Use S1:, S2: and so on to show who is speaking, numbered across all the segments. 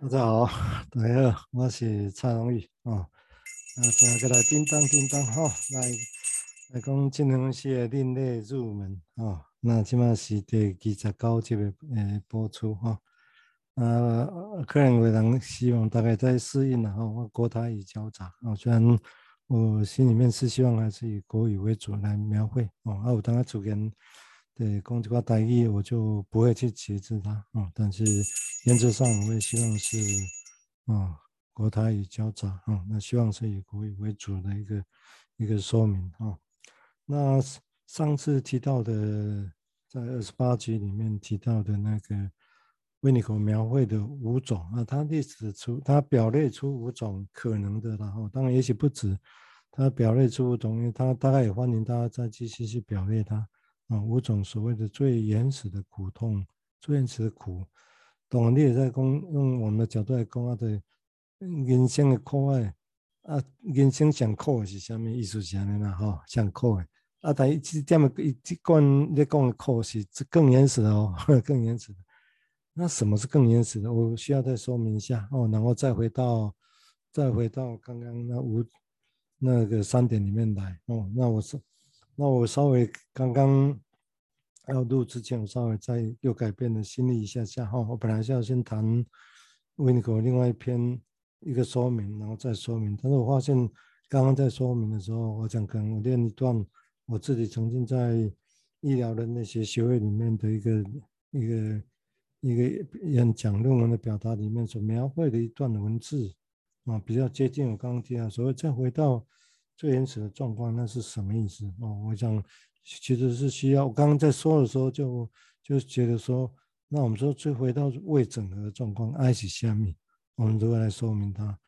S1: 大家好，大家好，我是蔡荣宇啊。啊，现在来叮当叮当哈，来来讲金融系的另类入门啊。那起码是第二十九集的播出哈。啊，个人为人希望大概在适应了哈，我国台语交杂啊。虽然我心里面是希望还是以国语为主来描绘哦。啊，我当然主编。对，讲这个台语，我就不会去歧视它啊。但是原则上，我也希望是啊，国台语交杂啊。那希望是以国语为主的一个一个说明啊。那上次提到的，在二十八集里面提到的那个维尼口描绘的五种啊，他列指出，他表列出五种可能的，然后当然也许不止，他表列出五种，因为他大概也欢迎大家再继续去表列它。啊，五种所谓的最原始的苦痛，最原始的苦，当然你也在讲，用我们的角度来讲啊，对，人生的苦爱啊，人生上苦的是啥物意思？是安尼啦，吼，上苦的啊，但一这点一一贯你讲的苦是更原始的哦，更原始的。那什么是更原始的？我需要再说明一下哦，然后再回到再回到刚刚那五那个三点里面来哦，那我是。那我稍微刚刚要录之前，我稍微再又改变了心理一下下哈。我本来是要先谈维尼口另外一篇一个说明，然后再说明。但是我发现刚刚在说明的时候，我想可能我念一段我自己曾经在医疗的那些学会里面的一个一个一个演讲论文的表达里面所描绘的一段文字啊，比较接近我刚刚提到，所以再回到。最原始的状况，那是什么意思哦？我想其实是需要。我刚刚在说的时候就，就就觉得说，那我们说最回到未整合的状况，爱是下面？我们如何来说明它？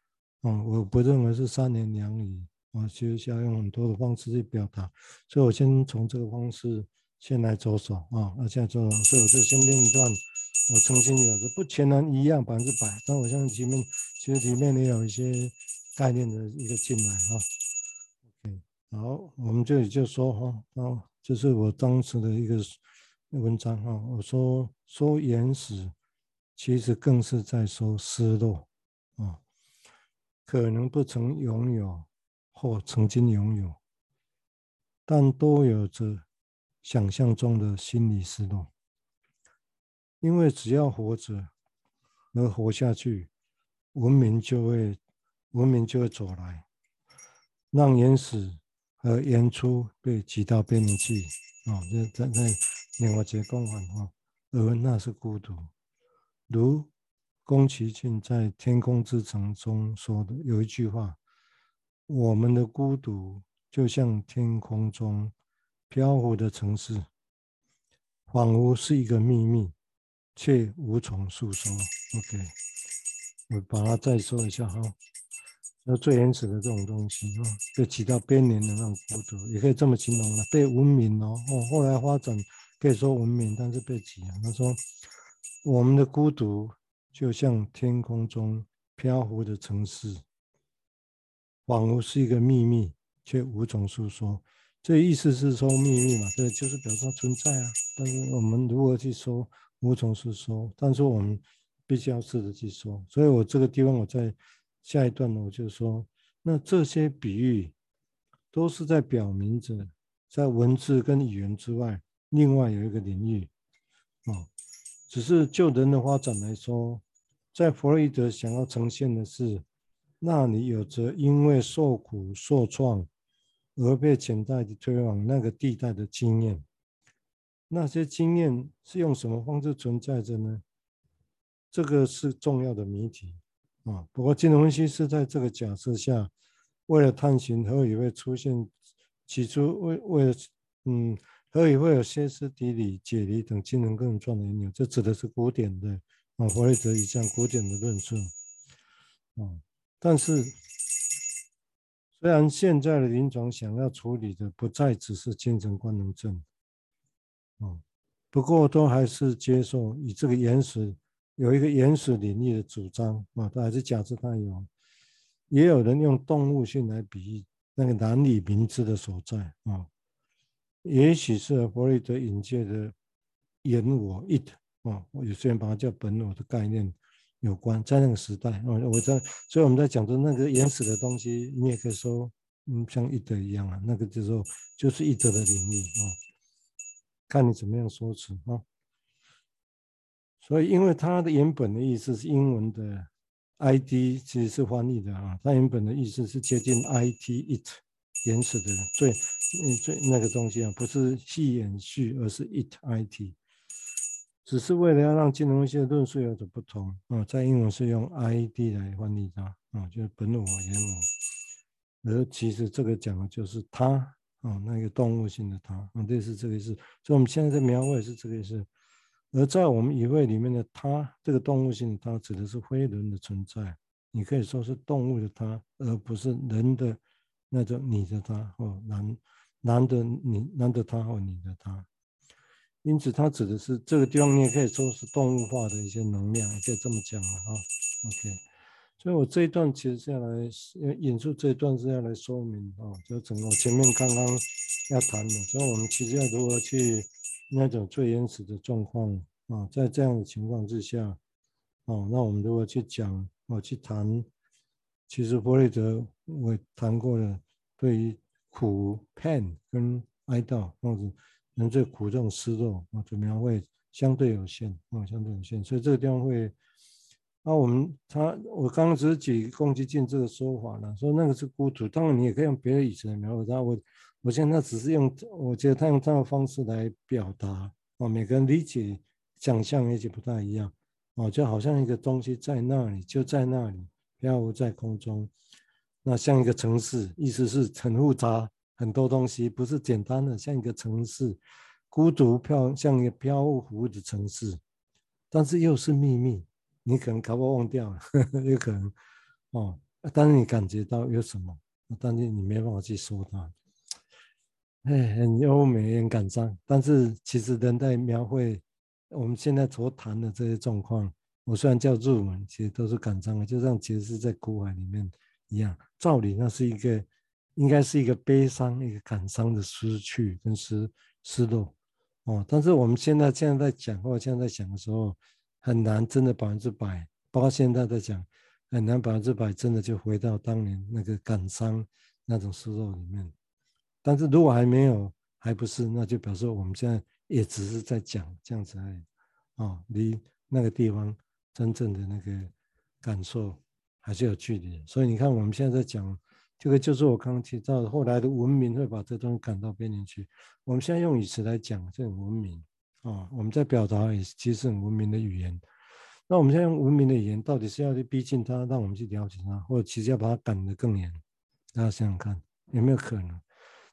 S1: 哦，我不认为是三言两语，我其实需要用很多的方式去表达。所以我先从这个方式先来着手啊，那现在着手，所以我就先念一段我曾经有的，不全然一样百分之百，但我相信里面其实里面也有一些概念的一个进来哈。好，我们这里就说哈，啊，这是我当时的一个文章哈。我说说原始，其实更是在说失落啊，可能不曾拥有或曾经拥有，但都有着想象中的心理失落。因为只要活着而活下去，文明就会文明就会走来，让原始。和演出被挤到边缘去，啊，在在另外一个讲法哈，而那是孤独。如宫崎骏在《天空之城》中说的有一句话：“我们的孤独就像天空中漂浮的城市，仿佛是一个秘密，却无从诉说。” OK，我把它再说一下哈。那最原始的这种东西啊，被挤到边缘的那种孤独，也可以这么形容了。被文明哦，哦，后来发展可以说文明，但是被挤压。他说，我们的孤独就像天空中飘浮的城市，仿佛是一个秘密，却无从诉说。这意思是说秘密嘛？这就是表示它存在啊。但是我们如何去说，无从诉说。但是我们必须要试着去说。所以我这个地方我在。下一段呢，我就说，那这些比喻都是在表明着，在文字跟语言之外，另外有一个领域，啊，只是就人的发展来说，在弗洛伊德想要呈现的是，那里有着因为受苦受创而被潜在的推往那个地带的经验，那些经验是用什么方式存在着呢？这个是重要的谜题。啊，不过金融分析是在这个假设下，为了探寻何以会出现，起初为为了嗯，何以会有歇斯底里、解离等精神症状的因由，这指的是古典的啊，弗雷德一项古典的论述啊。但是，虽然现在的临床想要处理的不再只是精神官能症啊，不过都还是接受以这个原始。有一个原始领域的主张啊，他还是假设他有，也有人用动物性来比喻那个难以明知的所在啊，也许是弗洛伊德引介的原我 it 啊，我有些人把它叫本我的概念有关，在那个时代，我我在，所以我们在讲的那个原始的东西，你也可以说，嗯，像一德一样啊，那个就是说就是一德的领域啊，看你怎么样说辞啊。所以，因为它的原本的意思是英文的 ID，其实是翻译的啊，它原本的意思是接近 IT it 原始的最最那个东西啊，不是系延续，而是 it IT。只是为了要让金融分析的论述有所不同啊，在英文是用 ID 来翻译它啊，就是本我、原我，而其实这个讲的就是它啊，那个动物性的它啊，这是这个意思。所以我们现在在描绘是这个意思。而在我们语汇里面的它，这个动物性的它指的是非人的存在，你可以说是动物的它，而不是人的那种你的他或男男的你男的他或你的他。因此，它指的是这个地方，你也可以说是动物化的一些能量，也可以这么讲了啊。OK，所以我这一段其实是要来引述这一段是要来说明啊，就整个前面刚刚要谈的，所以我们其实要如何去那种最原始的状况啊，在这样的情况之下，哦，那我们如果去讲，我去谈，其实弗雷德我谈过了，对于苦 pain 跟哀悼或者。人最苦这种失落啊，怎么样会相对有限啊，相对有限，所以这个地方会，那我们他我刚刚只是举共济净这个说法了，说那个是孤独，当然你也可以用别的语词来描述他。我我现在只是用，我觉得他用这样的方式来表达哦，每个人理解想象也许不太一样哦，就好像一个东西在那里，就在那里飘浮在空中，那像一个城市，意思是很复杂。很多东西不是简单的，像一个城市，孤独飘，像一个漂浮的城市，但是又是秘密，你可能搞不忘掉了，呵 呵有可能哦。但是你感觉到有什么，但是你没办法去说它，哎，很优美，很感伤。但是其实人在描绘我们现在所谈的这些状况，我虽然叫入门，其实都是感伤的，就像其实是在苦海里面一样。照理那是一个。应该是一个悲伤、一个感伤的失去跟失失落，哦。但是我们现在现在在讲或者现在在讲的时候，很难真的百分之百，包括现在在讲，很难百分之百真的就回到当年那个感伤那种失落里面。但是如果还没有，还不是，那就表示我们现在也只是在讲这样子而已，哦，离那个地方真正的那个感受还是有距离。所以你看，我们现在在讲。这个就是我刚刚提到的，后来的文明会把这东西赶到边缘去。我们现在用语词来讲，这种文明啊，我们在表达也其实很文明的语言。那我们现在用文明的语言，到底是要去逼近它，让我们去了解它，或者其实要把它赶得更远？大家想想看，有没有可能？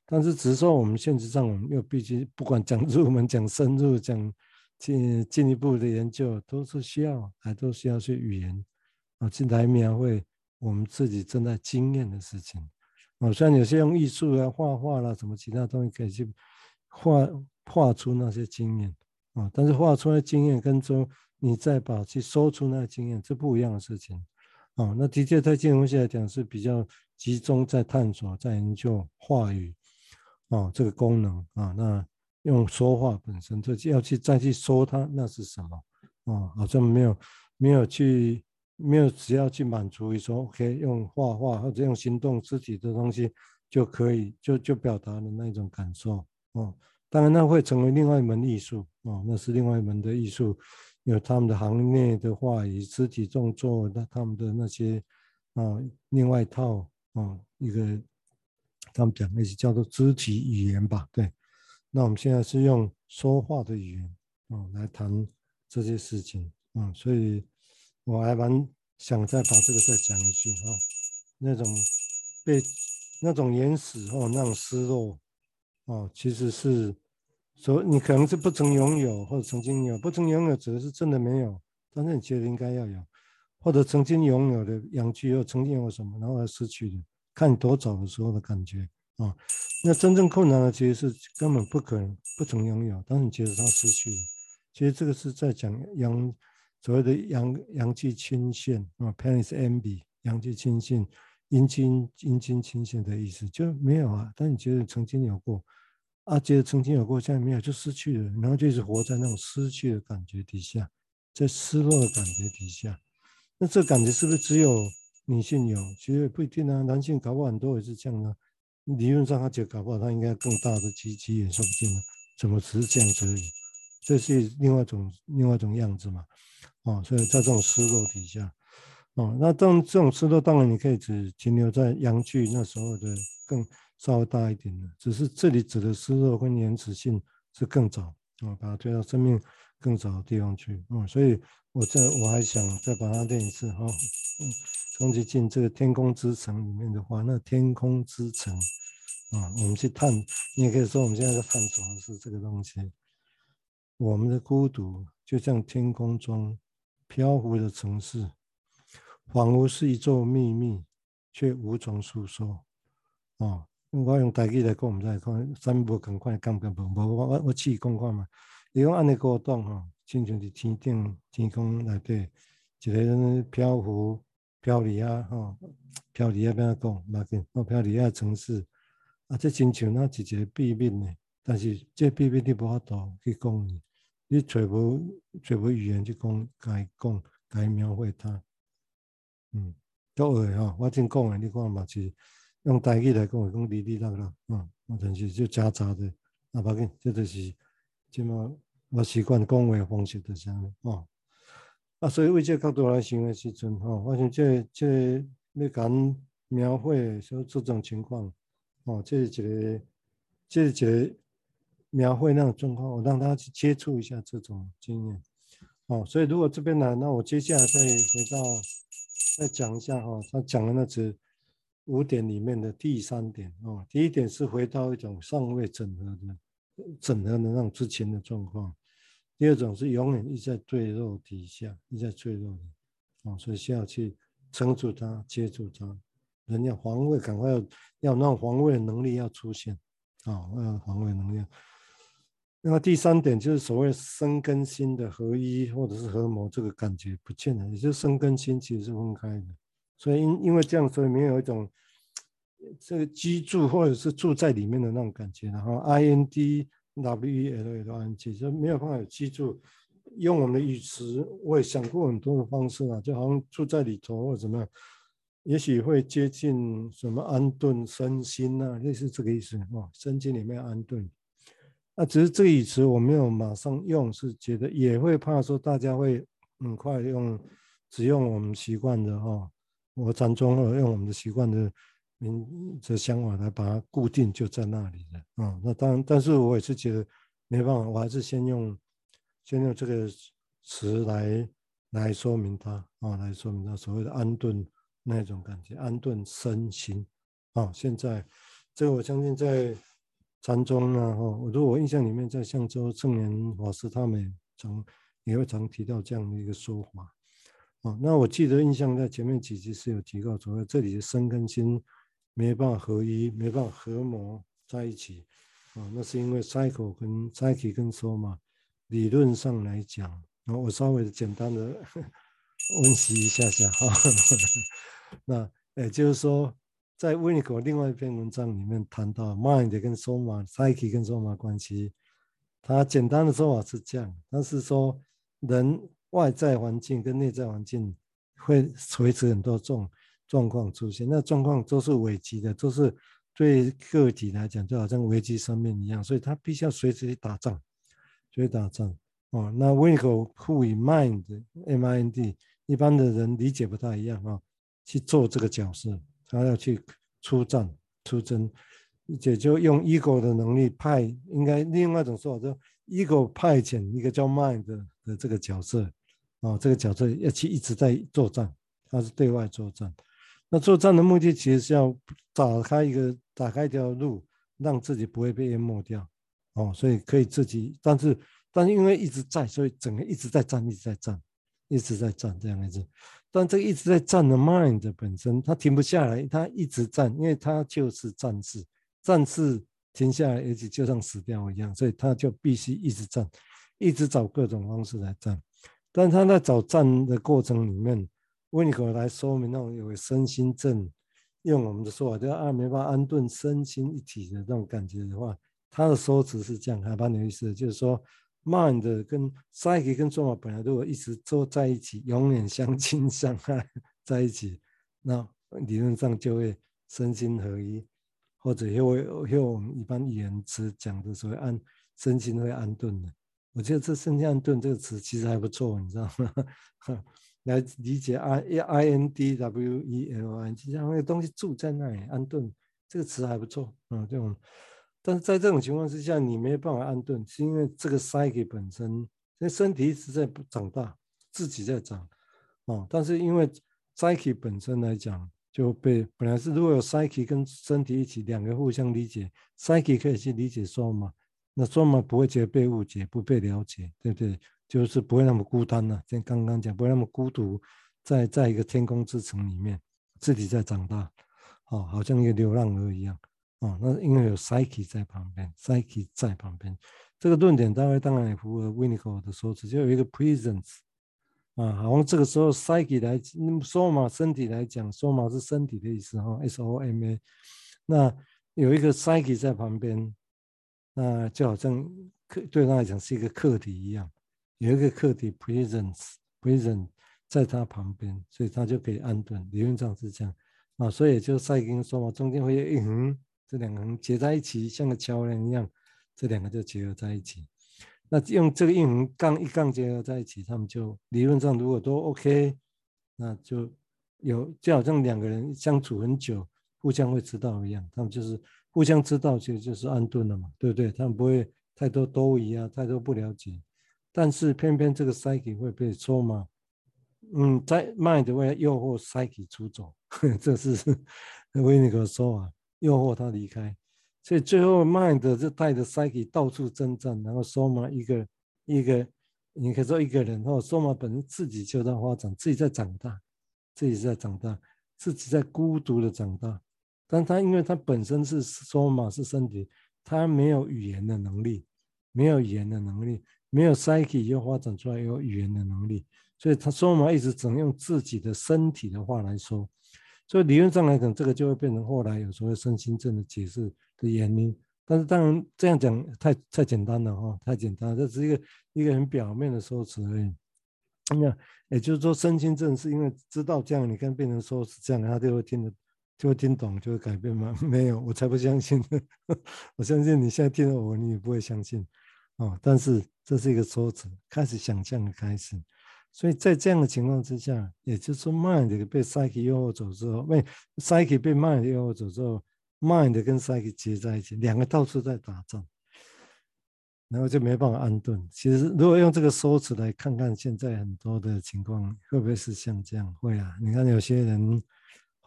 S1: 但是只是说，我们现实上，我们又必须不管讲入门、讲深入、讲进进一步的研究，都是需要，还都需要去语言啊，去来描绘。我们自己正在经验的事情，哦，虽然有些用艺术啊、画画啦，什么其他东西可以去画画出那些经验啊，但是画出来经验跟说你再把去说出那个经验，这不一样的事情啊。那的确在金融学来讲是比较集中在探索、在研究话语啊这个功能啊。那用说话本身就要去再去说它那是什么啊？好像没有没有去。没有，只要去满足于说，OK，用画画或者用行动肢体的东西就可以，就就表达的那种感受哦。当然，那会成为另外一门艺术哦，那是另外一门的艺术，有他们的行内的话以、肢体动作，那他们的那些啊，另外一套啊，一个他们讲那些叫做肢体语言吧。对，那我们现在是用说话的语言啊来谈这些事情啊，所以。我还蛮想再把这个再讲一句哈，那种被那种原始或那种失落哦，其实是说你可能是不曾拥有或者曾经有，不曾拥有指的是真的没有，但是你觉得应该要有，或者曾经拥有的养具又曾经有什么，然后而失去的，看你多早的时候的感觉啊。那真正困难的其实是根本不可能不曾拥有，但你觉得它失去了，其实这个是在讲阳。所谓的阳阳气倾现啊，penis envy，阳气倾现，阴茎阴茎倾现的意思就没有啊。但你觉得曾经有过啊，觉得曾经有过，现在没有就失去了，然后就一直活在那种失去的感觉底下，在失落的感觉底下那这感觉是不是只有女性有？其实也不一定啊，男性搞不好很多也是这样、啊。理论上他觉得搞不好他应该更大的鸡鸡也说不定呢，怎么只是这样子而已？这是另外一种另外一种样子嘛，哦，所以在这种湿肉底下，哦，那当这种湿肉当然你可以只停留在阳具那时候的更稍微大一点的，只是这里指的湿肉跟原始性是更早，啊、哦，把它推到生命更早的地方去，嗯，所以我这我还想再把它练一次哈，嗯，冲击进这个天空之城里面的话，那天空之城啊，我们去探，你也可以说我们现在在探索的是这个东西。我们的孤独就像天空中漂浮的城市，仿佛是一座秘密，却无从诉说。哦，我用台语来讲，我们再看，三步赶快讲讲，无无我我我试讲看嘛。伊讲安尼孤单吼，亲像是天顶天空内底一个漂浮飘离啊吼，飘离啊边个讲？嘛紧，我飘离啊城市啊，这亲像那一个秘密呢，但是这秘密你无法度去讲。你找无找无语言去讲，该讲该描绘它，嗯，都会哈。我真讲的，你看嘛是用台语来讲，讲哩哩啦啦，嗯，我真是就夹杂的，啊，不紧，这就是这么我习惯讲话的方式就是安尼，哦，啊，所以为这个角度来想的时阵，吼，我想这这要讲描绘说这种情况，哦，这是一个，这是一个。描绘那种状况，我让他去接触一下这种经验，哦，所以如果这边来，那我接下来再回到再讲一下哈，他讲的那只五点里面的第三点哦，第一点是回到一种尚未整合的整合的那种之前的状况，第二种是永远一直在坠落底下，一直在坠落的，哦，所以需要去撑住它，接住它，人要防卫，赶快要要那种防卫的能力要出现，啊、哦，要防卫能力。那么第三点就是所谓身跟心的合一或者是合谋，这个感觉不见了，也就是身跟心其实是分开的。所以因因为这样，所以没有一种这个居住或者是住在里面的那种感觉。然后 I N D W E L L I N G 就没有办法有居住。用我们的语词，我也想过很多的方式啊，就好像住在里头或者怎么样，也许会接近什么安顿身心啊，类似这个意思哦，身心里面安顿。那只是这个语词我没有马上用，是觉得也会怕说大家会很快用，只用我们习惯的哈，我禅宗用我们的习惯的名的想法来把它固定就在那里的啊。那当然，但是我也是觉得没办法，我还是先用先用这个词来来说明它啊，来说明它所谓的安顿那种感觉，安顿身心啊。现在这个我相信在。禅宗啊，哈，我如果我印象里面，在象州圣严法师他们常也会常提到这样的一个说法，啊，那我记得印象在前面几集是有提到，说这里的身跟心没办法合一，没办法合谋在一起，啊，那是因为 cycle 跟 psyche 跟 soma 理论上来讲，啊，我稍微简单的 温习一下下哈，那也就是说。在维尼口另外一篇文章里面谈到 mind 跟 soma、psyche 跟 soma 关系，他简单的说法是这样，他是说人外在环境跟内在环境会随时很多种状况出现，那状况都是危机的，都是对个体来讲就好像危机生命一样，所以他必须要随时去打仗，随时打仗哦。那维尼口赋予 mind M I N D，一般的人理解不太一样啊，去做这个角色。他要去出战出征，也就用 ego 的能力派，应该另外一种说法，就 ego 派遣一个叫 mind 的，的这个角色，啊、哦，这个角色要去一直在作战，他是对外作战。那作战的目的其实是要打开一个打开一条路，让自己不会被淹没掉，哦，所以可以自己，但是但是因为一直在，所以整个一直在战，一直在战，一直在战这样子。但这个一直在战的 mind 本身，它停不下来，它一直战，因为它就是战士，战士停下来，而且就像死掉一样，所以他就必须一直战，一直找各种方式来战。但他在找战的过程里面，维尼口来说明那种有身心症，用我们的说法叫阿没办法安顿身心一体的那种感觉的话，他的说辞是这样，还蛮有意思的，就是说 mind 跟 psyche 跟 soma 本来如果一直坐在一起，永远相亲相爱在一起，那理论上就会身心合一，或者又会用我们一般语言词讲的所谓安身心会安顿的。我觉得这身心安顿这个词其实还不错，你知道吗？来理解 I I N D W E L I，就像那个东西住在那里安顿，这个词还不错，嗯，这种。但是在这种情况之下，你没办法安顿，是因为这个 psyche 本身，因为身体一直在长大，自己在长，哦，但是因为 psyche 本身来讲，就被本来是如果有 psyche 跟身体一起两个互相理解，psyche 可以去理解 soma，那 soma 不会觉得被误解、不被了解，对不对？就是不会那么孤单了、像刚刚讲，不会那么孤独，在在一个天空之城里面，自己在长大，哦，好像一个流浪儿一样。哦，那因为有 psyche 在旁边，psyche 在旁边，这个论点大概当然也符合 w i n n i c o 的说辞，就有一个 presence 啊，好像这个时候 psyche 来，soma 身体来讲，soma 是身体的意思哈，s o m a，那有一个 psyche 在旁边，那就好像客对他来讲是一个客体一样，有一个客体 presence，presence 在他旁边，所以他就可以安顿，理论上是这样啊，所以就 psyche 跟 soma 中间会有一横。这两个横结在一起，像个桥梁一样，这两个就结合在一起。那用这个印痕杠一杠结合在一起，他们就理论上如果都 OK，那就有就好像两个人相处很久，互相会知道一样。他们就是互相知道，其实就是安顿了嘛，对不对？他们不会太多多疑啊，太多不了解。但是偏偏这个 psyche 会被 soma，嗯，在 mind 为了诱惑 psyche 出走，这是 维尼克说啊。诱惑他离开，所以最后 mind 就带着 psyche 到处征战，然后 soma 一个一个，你可以说一个人，或 soma 本身自己就在发展，自己在长大，自己在长大，自己在孤独的长大。但他因为他本身是说嘛是身体，他没有语言的能力，没有语言的能力，没有 psyche 又发展出来有语言的能力，所以他 soma 一直只能用自己的身体的话来说。所以理论上来讲，这个就会变成后来有所谓身心症的解释的原因。但是当然这样讲太太简单了哈，太简单，这是一个一个很表面的说辞而已。那也就是说，身心症是因为知道这样，你跟病人说是这样，他就会听得就会听懂，就会改变吗？没有，我才不相信。我相信你现在听到我，你也不会相信哦。但是这是一个说辞，开始想象的开始。所以在这样的情况之下，也就是说，mind 被 psyche 诱惑走之后，被 psyche 被 mind 诱惑走之后，mind 跟 psyche 结在一起，两个到处在打仗，然后就没办法安顿。其实，如果用这个说辞来看看现在很多的情况，会不会是像这样？会啊！你看有些人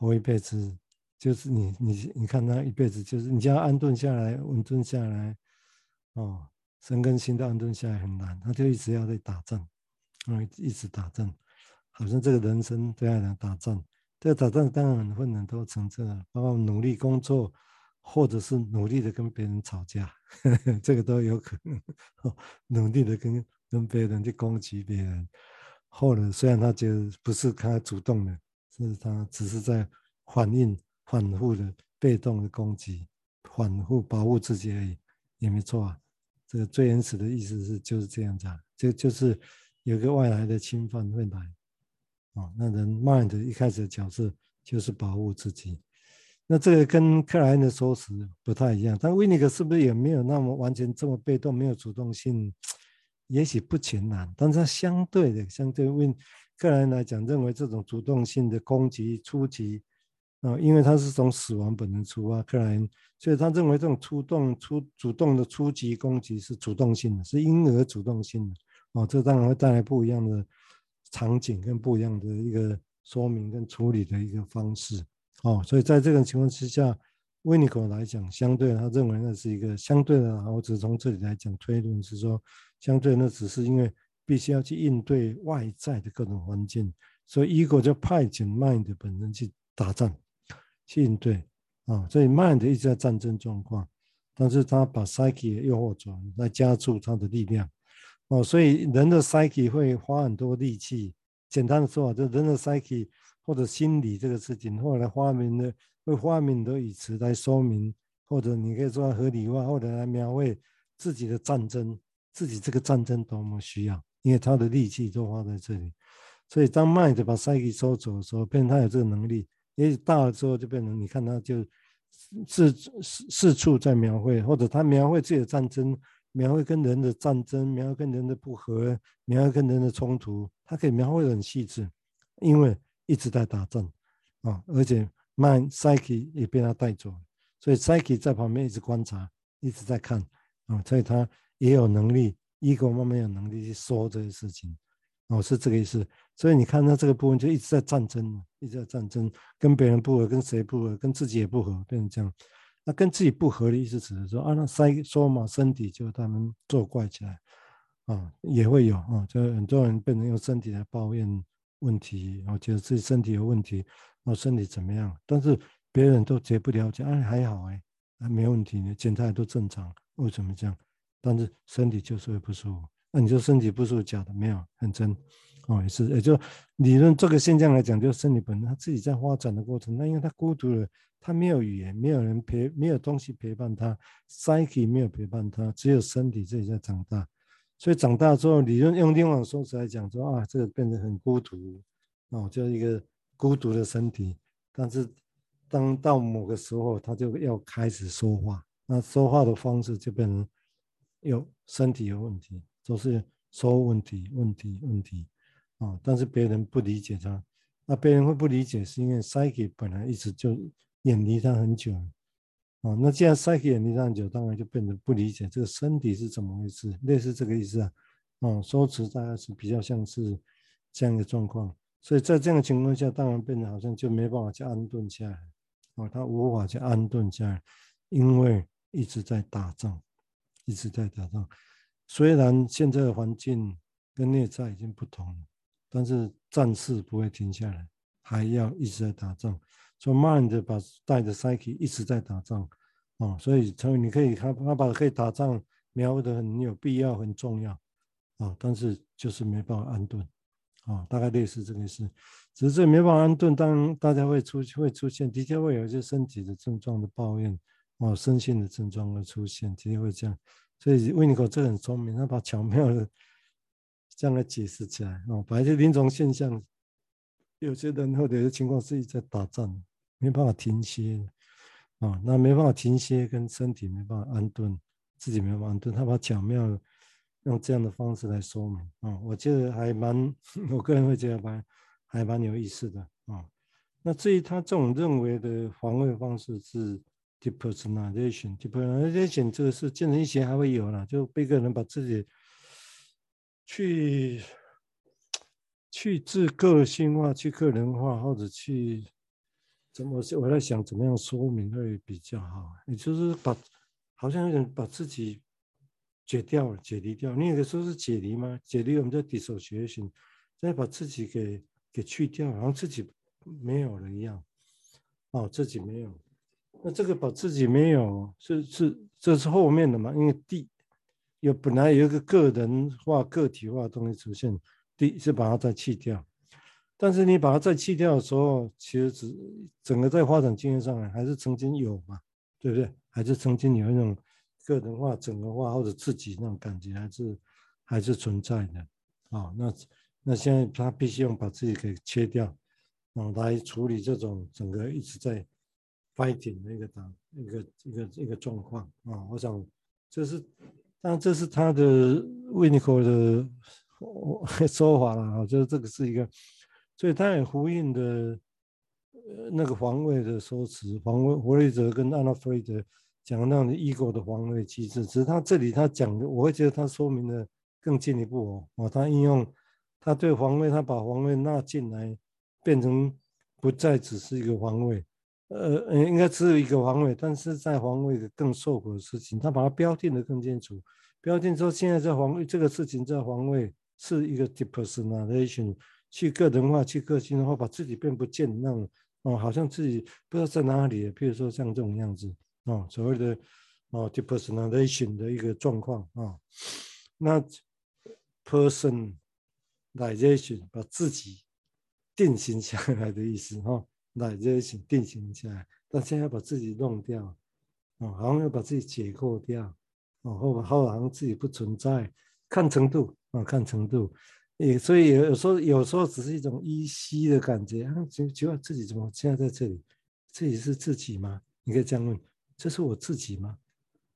S1: 活一辈子，就是你你你看他一辈子，就是你叫他安顿下来、稳顿下来，哦，身跟心都安顿下来很难，他就一直要在打仗。嗯，一直打仗，好像这个人生都要来打仗。这个打仗当然很困难，都成这样，包括努力工作，或者是努力的跟别人吵架，呵 呵这个都有可能。哦努力的跟跟别人去攻击别人，后来虽然他觉得不是他主动的，是他只是在反应、反复的被动的攻击，反复保护自己而已，也没错啊。这个最原始的意思是就是这样子，就就是。有个外来的侵犯会来，啊，那人 mind 一开始的角色就是保护自己，那这个跟克莱恩的说辞不太一样。但维尼克是不是也没有那么完全这么被动，没有主动性？也许不全然，但是他相对的，相对为克莱恩来讲，认为这种主动性的攻击初级，啊，因为他是从死亡本能出发，克莱，所以他认为这种出动出主动的初级攻击是主动性的，是婴儿主动性的。哦，这当然会带来不一样的场景跟不一样的一个说明跟处理的一个方式。哦，所以在这种情况之下，维尼克来讲，相对他认为那是一个相对的，我只从这里来讲推论是说，相对那只是因为必须要去应对外在的各种环境，所以 ego 就派遣 mind 本身去打仗，去应对。啊，所以 mind 一直在战争状况，但是他把 psyche 诱惑走，来加注他的力量。哦，所以人的 psyche 会花很多力气。简单的说啊，就人的 psyche 或者心理这个事情，后来发明的会发明很多语词来说明，或者你可以说合理化，或者来描绘自己的战争自己这个战争多么需要，因为他的力气都花在这里。所以当麦子把 psyche 收走的时候，变成他有这个能力，也许大了之后就变成你看他就四四四处在描绘，或者他描绘自己的战争，描绘跟人的战争，描绘跟人的不和，描绘跟人的冲突，他可以描绘的很细致，因为一直在打仗啊，而且 mind psyche 也被他带走，所以赛基在旁边一直观察，一直在看啊，所以他也有能力，ego 慢慢有能力去说这些事情。哦，是这个意思，所以你看，他这个部分就一直在战争，一直在战争，跟别人不合，跟谁不合，跟自己也不合，变成这样。那跟自己不合的意思，只是说啊，那塞说嘛，身体就他们作怪起来，啊，也会有啊，就很多人变成用身体来抱怨问题，我觉得自己身体有问题，然后身体怎么样？但是别人都绝不了解，哎，还好哎，还没问题呢，检查都正常，为什么这样？但是身体就是会不舒服。那你说身体不舒服假的没有，很真，哦也是，也就理论这个现象来讲，就是身体本身他自己在发展的过程，那因为他孤独了，他没有语言，没有人陪，没有东西陪伴他，psyche 没有陪伴他，只有身体自己在长大，所以长大之后，理论用另外一种说辞来讲说啊，这个变得很孤独，哦，就一个孤独的身体，但是当到某个时候，他就要开始说话，那说话的方式就变成有身体有问题。都是说问题、问题、问题啊！但是别人不理解他，那别人会不理解，是因为 psyche 本来一直就远离他很久啊。那既然 psyche 远离他很久，当然就变得不理解这个身体是怎么回事，类似这个意思啊。啊，说辞大概是比较像是这样的状况，所以在这样的情况下，当然变得好像就没办法去安顿下来啊，他无法去安顿下来，因为一直在打仗，一直在打仗。虽然现在的环境跟内在已经不同了，但是战事不会停下来，还要一直在打仗。所以 mind 把带着 psyche 一直在打仗啊，所以成为你可以他他把可以打仗描绘得很有必要、很重要啊，但是就是没办法安顿啊，大概类似这个意思。只是这没办法安顿，当大家会出会出现，的确会有一些身体的症状的抱怨哦，身心的症状会出现，今天会这样。所以维尼口这很聪明，他把巧妙的 这样来解释起来哦，把一些临床现象，有些人或者有些情况自己在打仗，没办法停歇啊，那没办法停歇，跟身体没办法安顿，自己没办法安顿，他把巧妙的用这样的方式来说明啊，我觉得还蛮，我个人会觉得蛮还蛮有意思的啊。那至于他这种认为的防卫方式是。Depersonalization，depersonalization 这个是见人一些还会有啦，就被个人把自己去去自个性化、去个人化，或者去怎么我在想怎么样说明会比较好，也就是把好像有点把自己解掉了、解离掉。你有的时候是解离吗？解离我们叫 dissociation，再把自己给给去掉，好像自己没有了一样。哦，自己没有。那这个把自己没有是是这是后面的嘛？因为第有本来有一个个人化、个体化的东西出现，第是把它再去掉。但是你把它再去掉的时候，其实只整个在发展经验上来还是曾经有嘛，对不对？还是曾经有一种个人化、整个化或者自己那种感觉，还是还是存在的啊。那那现在他必须要把自己给切掉，啊，来处理这种整个一直在。Fighting 的一个档，一个一个一个状况啊，我想这是，当然这是他的 w i n n i c o 的 说法了，我觉得这个是一个，所以他也呼应的，呃，那个防卫的说辞，防卫弗雷泽跟安娜弗雷德讲的那样的 ego 的防卫机制，只是他这里他讲的，我会觉得他说明的更进一步哦，哦，他应用他对防卫，他把防卫纳进来，变成不再只是一个防卫。呃，应该只有一个防卫，但是在防卫的更受苦的事情，他把它标定得更清楚。标定说，现在在防卫这个事情，在防卫是一个 depersonalization，去个人化、去个性化，把自己变不见，那种哦，好像自己不知道在哪里。比如说像这种样子哦，所谓的哦 depersonalization 的一个状况啊、哦，那 personalization 把自己定型下来的意思哈。哦来就一起定型起来，但现在要把自己弄掉，啊，好像要把自己解构掉，哦，或或好像自己不存在，看程度啊，看程度，也所以有有时候有时候只是一种依稀的感觉，啊，就觉得自己怎么现在在这里，自己是自己吗？你可以这样问，这是我自己吗？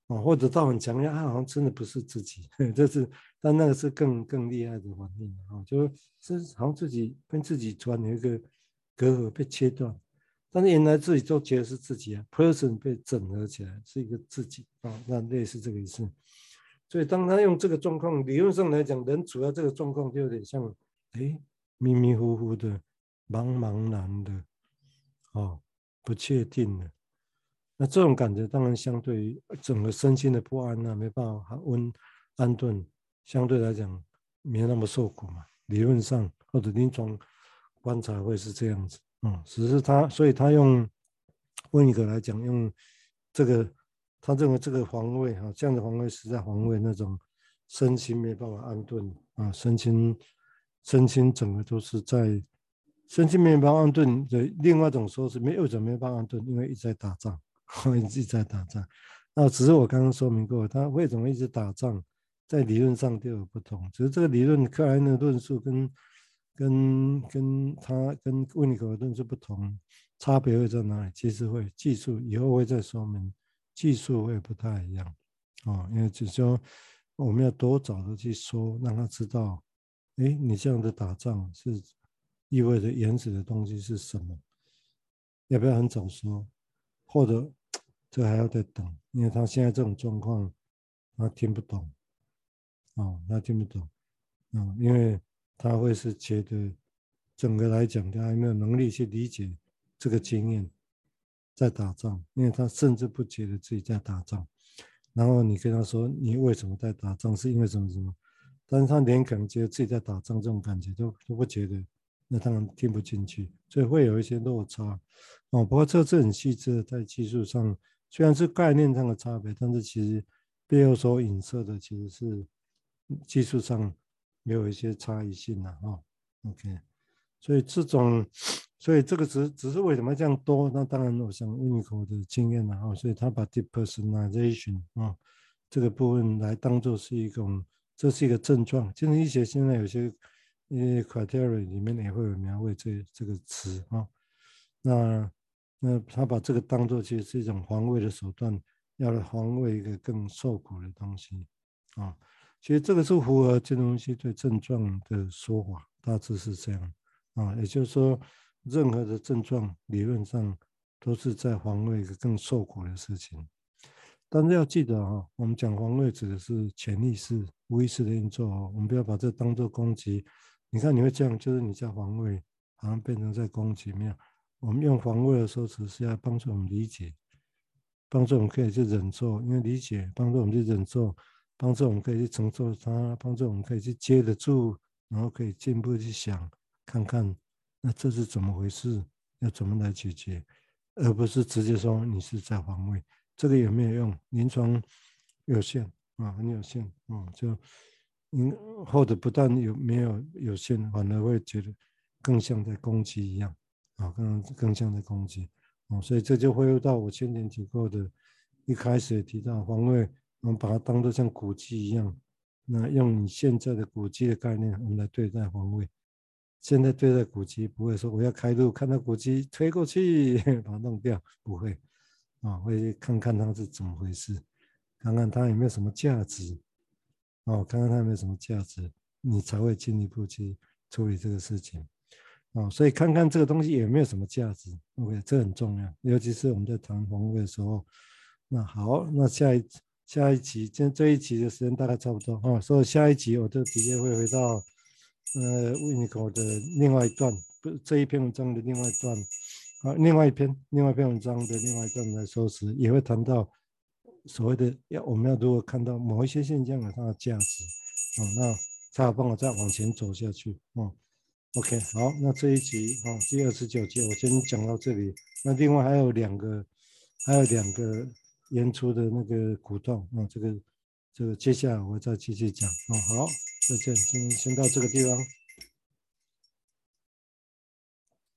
S1: 哦，或者到很强烈，他好像真的不是自己，这是，但那个是更更厉害的环境啊，就是是好像自己跟自己突然有一个隔阂被切断。但是原来自己都觉得是自己啊，person 被整合起来是一个自己啊，那类似这个意思。所以当他用这个状况，理论上来讲，人处在这个状况就有点像，哎，迷迷糊糊的，茫茫然的，哦，不确定的。那这种感觉当然相对于整个身心的不安呢、啊，没办法温安顿，相对来讲没那么受苦嘛。理论上或者临床观察会是这样子。嗯，只是他，所以他用温尼可来讲，用这个，他认为这个皇位哈，这样的皇位是在皇位那种身心没办法安顿啊，身心身心整个都是在身心没办法安顿的另外一种说是没有怎么没办法安顿，因为一直在打仗，一直在打仗。那只是我刚刚说明过，他为什么一直打仗，在理论上都有不同，只是这个理论克莱因的论述跟。跟跟他跟温尼可的论述不同，差别会在哪里？其实会技术以后会再说明，技术会不太一样啊，因为就是说我们要多早的去说，让他知道，哎，你这样的打仗是意味着原始的东西是什么？要不要很早说？或者这还要再等？因为他现在这种状况，他听不懂，哦，他听不懂，嗯，因为。他会是觉得，整个来讲，他还没有能力去理解这个经验，在打仗，因为他甚至不觉得自己在打仗。然后你跟他说，你为什么在打仗？是因为什么什么？但是他连可能觉得自己在打仗这种感觉都都不觉得，那当然听不进去，所以会有一些落差。哦，不过这是很细致的，在技术上虽然是概念上的差别，但是其实背后所影射的其实是技术上。没有一些差异性了哈，OK，所以这种，所以这个只只是为什么这样多？那当然，我想温尼可的经验了哈，所以他把 depersonalization 啊这个部分来当做是一种，这是一个症状。精神医学现在有些呃 criteria 里面也会有描绘这这个词啊。那那他把这个当做其实是一种防卫的手段，要来防卫一个更受苦的东西啊。其实这个是符合这东西对症状的说法，大致是这样啊。也就是说，任何的症状理论上都是在防卫一个更受苦的事情。但是要记得哈，我们讲防卫指的是潜意识、无意识的运作哦。我们不要把这当做攻击。你看你会这样，就是你在防卫，好像变成在攻击没有。我们用防卫的时候，只是要帮助我们理解，帮助我们可以去忍受，因为理解帮助我们去忍受。帮助我们可以去承受它，帮助我们可以去接得住，然后可以进一步去想，看看那这是怎么回事，要怎么来解决，而不是直接说你是在防卫，这个有没有用？临床有限啊，很有限啊，就嗯，或者不但有没有有限，反而会觉得更像在攻击一样啊，更更像在攻击啊，所以这就回到我先前提过的，一开始也提到防卫。我们把它当做像古迹一样，那用你现在的古迹的概念，我们来对待皇位。现在对待古迹，不会说我要开路，看到古迹推过去 把它弄掉，不会啊，会看看它是怎么回事，看看它有没有什么价值，哦，看看它有没有什么价值，你才会进一步去处理这个事情，啊，所以看看这个东西有没有什么价值，OK，这很重要，尤其是我们在谈皇位的时候。那好，那下一。下一集，今天这一集的时间大概差不多啊，所以下一集我就直接会回到呃温尼可的另外一段，不这一篇文章的另外一段啊，另外一篇另外一篇文章的另外一段来收拾，也会谈到所谓的要我们要如何看到某一些现象的它的价值啊，那才好帮我再往前走下去啊。OK，好，那这一集啊，第二十九集我先讲到这里，那另外还有两个，还有两个。演出的那个鼓动啊，这个这个接下来我再继续讲啊，好，再见，先先到这个地方。